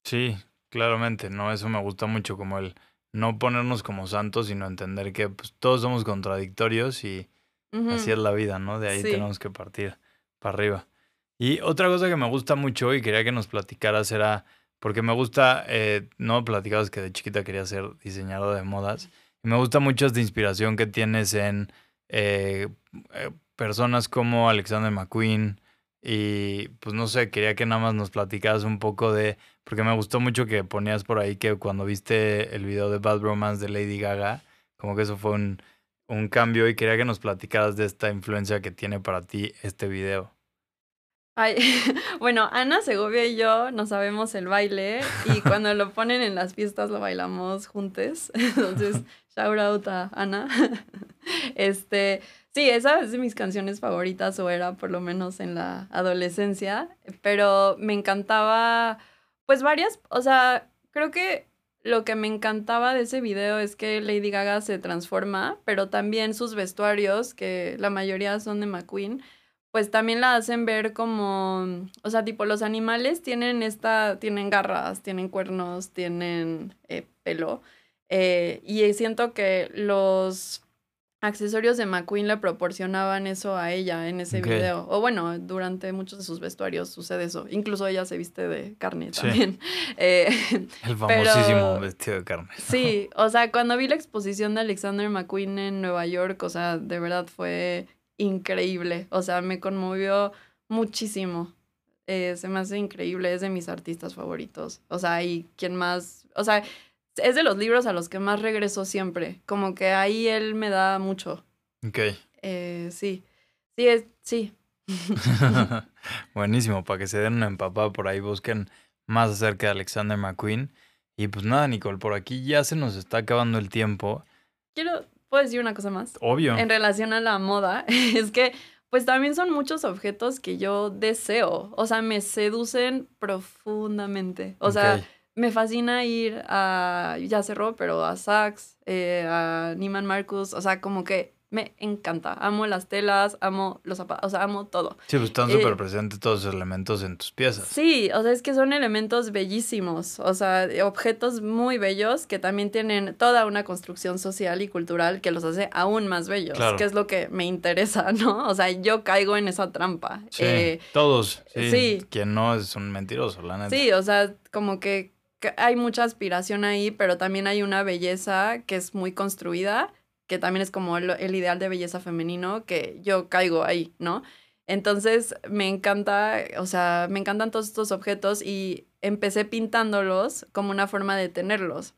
Sí, claramente, ¿no? Eso me gusta mucho, como el no ponernos como santos, sino entender que pues, todos somos contradictorios y así es la vida, ¿no? De ahí Sí. tenemos que partir para arriba. Y otra cosa que me gusta mucho y quería que nos platicaras era, porque me gusta, eh, no platicabas que de chiquita quería ser diseñador de modas, y me gusta mucho esta inspiración que tienes en eh, eh, personas como Alexander McQueen y pues no sé, quería que nada más nos platicaras un poco de, porque me gustó mucho que ponías por ahí que cuando viste el video de Bad Romance de Lady Gaga, como que eso fue un, un cambio y quería que nos platicaras de esta influencia que tiene para ti este video. Ay, bueno, Ana Segovia y yo no sabemos el baile y cuando lo ponen en las fiestas lo bailamos juntos. Entonces, shout out a Ana. Este, sí, esa es de mis canciones favoritas o era por lo menos en la adolescencia, pero me encantaba, pues varias, o sea, creo que lo que me encantaba de ese video es que Lady Gaga se transforma, pero también sus vestuarios, que la mayoría son de McQueen, pues también la hacen ver como, o sea, tipo los animales tienen esta, tienen garras, tienen cuernos, tienen eh, pelo, eh, y siento que los accesorios de McQueen le proporcionaban eso a ella en ese video. O bueno, durante muchos de sus vestuarios sucede eso. Incluso ella se viste de carne Sí. también. Eh, El famosísimo Pero- vestido de carne. Sí, o sea, cuando vi la exposición de Alexander McQueen en Nueva York, o sea, de verdad fue increíble. O sea, me conmovió muchísimo. Eh, se me hace increíble, es de mis artistas favoritos. O sea, y quien más, o sea, es de los libros a los que más regreso siempre. Como que ahí él me da mucho. Ok. Eh, sí, sí, es, sí. Buenísimo, para que se den una empapada por ahí, busquen más acerca de Alexander McQueen. Y pues nada, Nicole, por aquí ya se nos está acabando el tiempo. Quiero, ¿puedo decir una cosa más? Obvio. en relación a la moda es que pues también son muchos objetos que yo deseo, o sea, me seducen profundamente. O sea, Ok. Me fascina ir a, ya cerró, pero a Saks, eh, a Neiman Marcus, o sea, como que me encanta. Amo las telas, amo los zapatos, o sea, amo todo. Sí, pues están eh, súper presentes todos esos elementos en tus piezas. Sí, o sea, es que son elementos bellísimos, o sea, objetos muy bellos que también tienen toda una construcción social y cultural que los hace aún más bellos, Claro. que es lo que me interesa, ¿no? O sea, yo caigo en esa trampa. Sí, Eh, todos. Sí. sí. Quien no es un mentiroso, la neta. sí, o sea, como que hay mucha aspiración ahí, pero también hay una belleza que es muy construida, que también es como el, el ideal de belleza femenino, que yo caigo ahí, ¿no? Entonces me encanta, o sea, me encantan todos estos objetos y empecé pintándolos como una forma de tenerlos.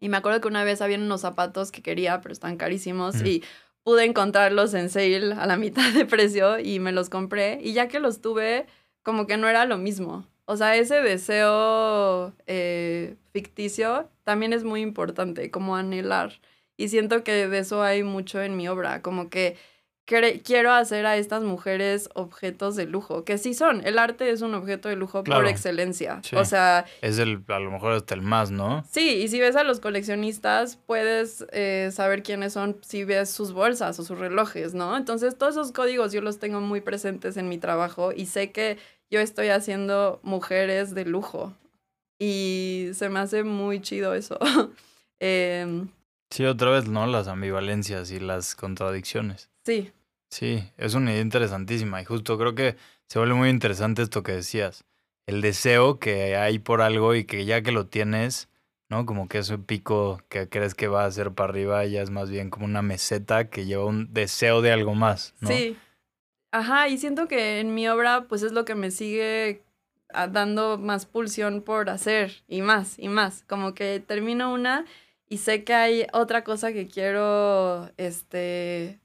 Y me acuerdo que una vez habían unos zapatos que quería, pero están carísimos Ujú. y pude encontrarlos en sale a la mitad de precio y me los compré. Y ya que los tuve, como que no era lo mismo. O sea, ese deseo eh, ficticio también es muy importante, como anhelar. Y siento que de eso hay mucho en mi obra, como que quiero hacer a estas mujeres objetos de lujo, que sí son. El arte es un objeto de lujo Claro. por excelencia. Sí. O sea, Es el, a lo mejor hasta el más, ¿no? Sí, y si ves a los coleccionistas, puedes eh, saber quiénes son si ves sus bolsas o sus relojes, ¿no? Entonces, todos esos códigos yo los tengo muy presentes en mi trabajo y sé que yo estoy haciendo mujeres de lujo. Y se me hace muy chido eso. Em, Sí, otra vez, ¿no? Las ambivalencias y las contradicciones. sí, Sí, es una idea interesantísima y justo creo que se vuelve muy interesante esto que decías. El deseo que hay por algo y que ya que lo tienes, ¿no? Como que ese pico que crees que va a ser para arriba ya es más bien como una meseta que lleva un deseo de algo más, ¿no? sí. Ajá, y siento que en mi obra, pues es lo que me sigue ah, dando más pulsión por hacer y más y más. Como que termino una y sé que hay otra cosa que quiero, este,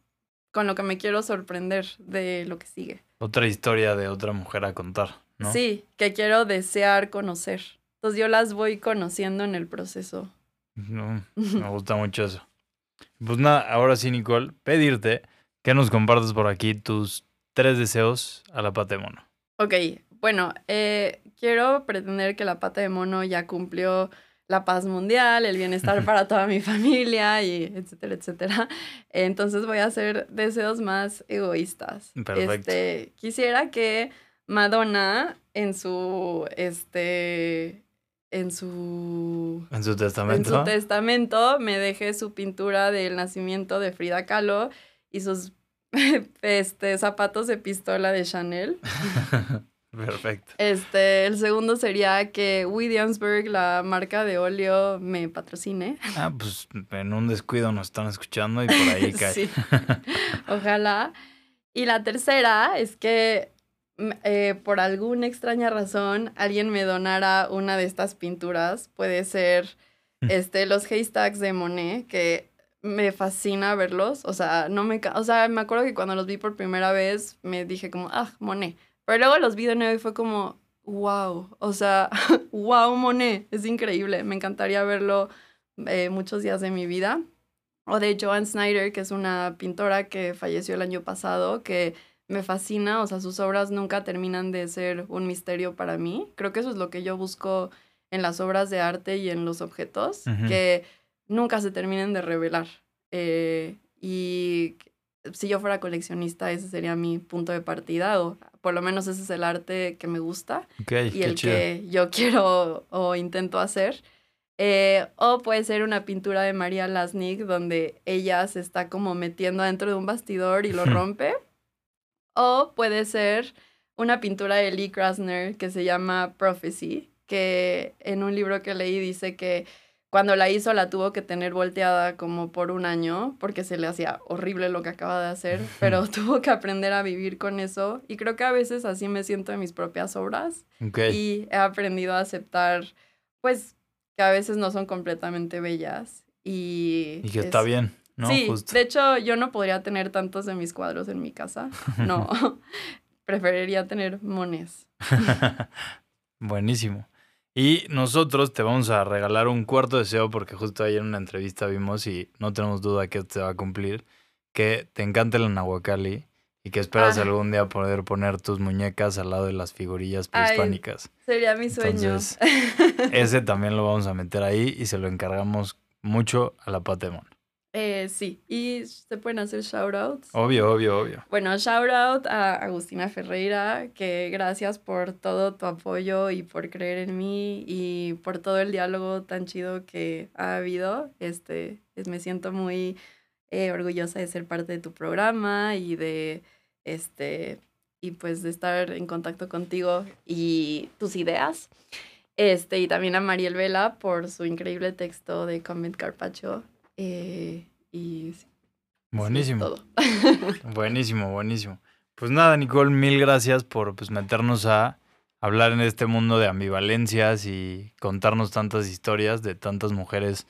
con lo que me quiero sorprender de lo que sigue. Otra historia de otra mujer a contar, ¿no? Sí, que quiero desear conocer. Entonces yo las voy conociendo en el proceso. No, me gusta mucho eso. Pues nada, ahora sí, Nicole, pedirte que nos compartas por aquí tus tres deseos a la pata de mono. Ok, bueno, eh, quiero pretender que la pata de mono ya cumplió la paz mundial, el bienestar para toda mi familia y etcétera, etcétera. Entonces voy a hacer deseos más egoístas. Perfecto. Este, quisiera que Madonna en su este en su En su en testamento. su testamento me deje su pintura del nacimiento de Frida Kahlo y sus este, zapatos de pistola de Chanel. Perfecto. Este, el segundo sería que Williamsburg, la marca de óleo, me patrocine. Ah, pues en un descuido nos están escuchando y por ahí cae. Sí. Ojalá. Y la tercera es que mm, eh, por alguna extraña razón alguien me donara una de estas pinturas. Puede ser este, los haystacks de Monet, que me fascina verlos. O sea, no me, o sea, me acuerdo que cuando los vi por primera vez me dije como, ah, Monet. Pero luego los vi de nuevo y fue como, wow. O sea, wow, Monet. Es increíble. Me encantaría verlo eh, muchos días de mi vida. O de Joan Snyder, que es una pintora que falleció el año pasado, que me fascina. O sea, sus obras nunca terminan de ser un misterio para mí. Creo que eso es lo que yo busco en las obras de arte y en los objetos, que nunca se terminen de revelar. Eh, y si yo fuera coleccionista, ese sería mi punto de partida, o por lo menos ese es el arte que me gusta y el chido. que yo quiero o intento hacer. Eh, o puede ser una pintura de María Lasnik donde ella se está como metiendo dentro de un bastidor y lo rompe. o puede ser una pintura de Lee Krasner que se llama Prophecy, que en un libro que leí dice que cuando la hizo la tuvo que tener volteada como por un año porque se le hacía horrible lo que acaba de hacer, pero tuvo que aprender a vivir con eso y creo que a veces así me siento en mis propias obras Ok. y he aprendido a aceptar pues que a veces no son completamente bellas y... Y que está es- bien, ¿no? sí, Justo. de hecho yo no podría tener tantos de mis cuadros en mi casa, no, preferiría tener mones. Buenísimo. Y nosotros te vamos a regalar un cuarto deseo porque justo ayer en una entrevista vimos y no tenemos duda que esto se va a cumplir, que te encanta el Nahuacali y que esperas Ah. algún día poder poner tus muñecas al lado de las figurillas Ay, prehispánicas. Sería mi sueño. Entonces, Ese también lo vamos a meter ahí y se lo encargamos mucho a la Patemon. Eh, sí, y se pueden hacer shoutouts. Obvio, obvio, obvio. Bueno, shout out a Agustina Ferreira, que gracias por todo tu apoyo y por creer en mí y por todo el diálogo tan chido que ha habido. Este, es- me siento muy eh, orgullosa de ser parte de tu programa y de este y pues de estar en contacto contigo y tus ideas. Este, y también a Mariel Vela por su increíble texto de Comment Carpaccio. Eh, y sí, Buenísimo. todo. Buenísimo, buenísimo. Pues nada, Nicole, mil gracias por pues, meternos a hablar en este mundo de ambivalencias y contarnos tantas historias de tantas mujeres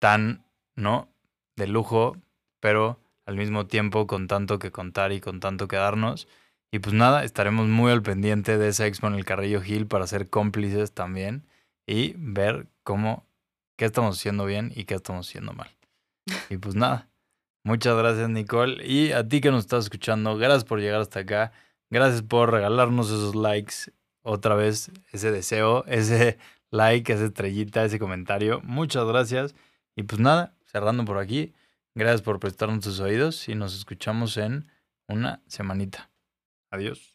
tan, ¿no? De lujo, pero al mismo tiempo con tanto que contar y con tanto que darnos. Y pues nada, estaremos muy al pendiente de esa expo en el Carrillo Gil para ser cómplices también y ver cómo, qué estamos haciendo bien y qué estamos haciendo mal. Y pues nada, Muchas gracias, Nicole. Y a ti que nos estás escuchando, gracias por llegar hasta acá. Gracias por regalarnos esos likes. Otra vez, ese deseo, ese like, esa estrellita, ese comentario. Muchas gracias. Y pues nada, cerrando por aquí. Gracias por prestarnos tus oídos y nos escuchamos en una semanita. Adiós.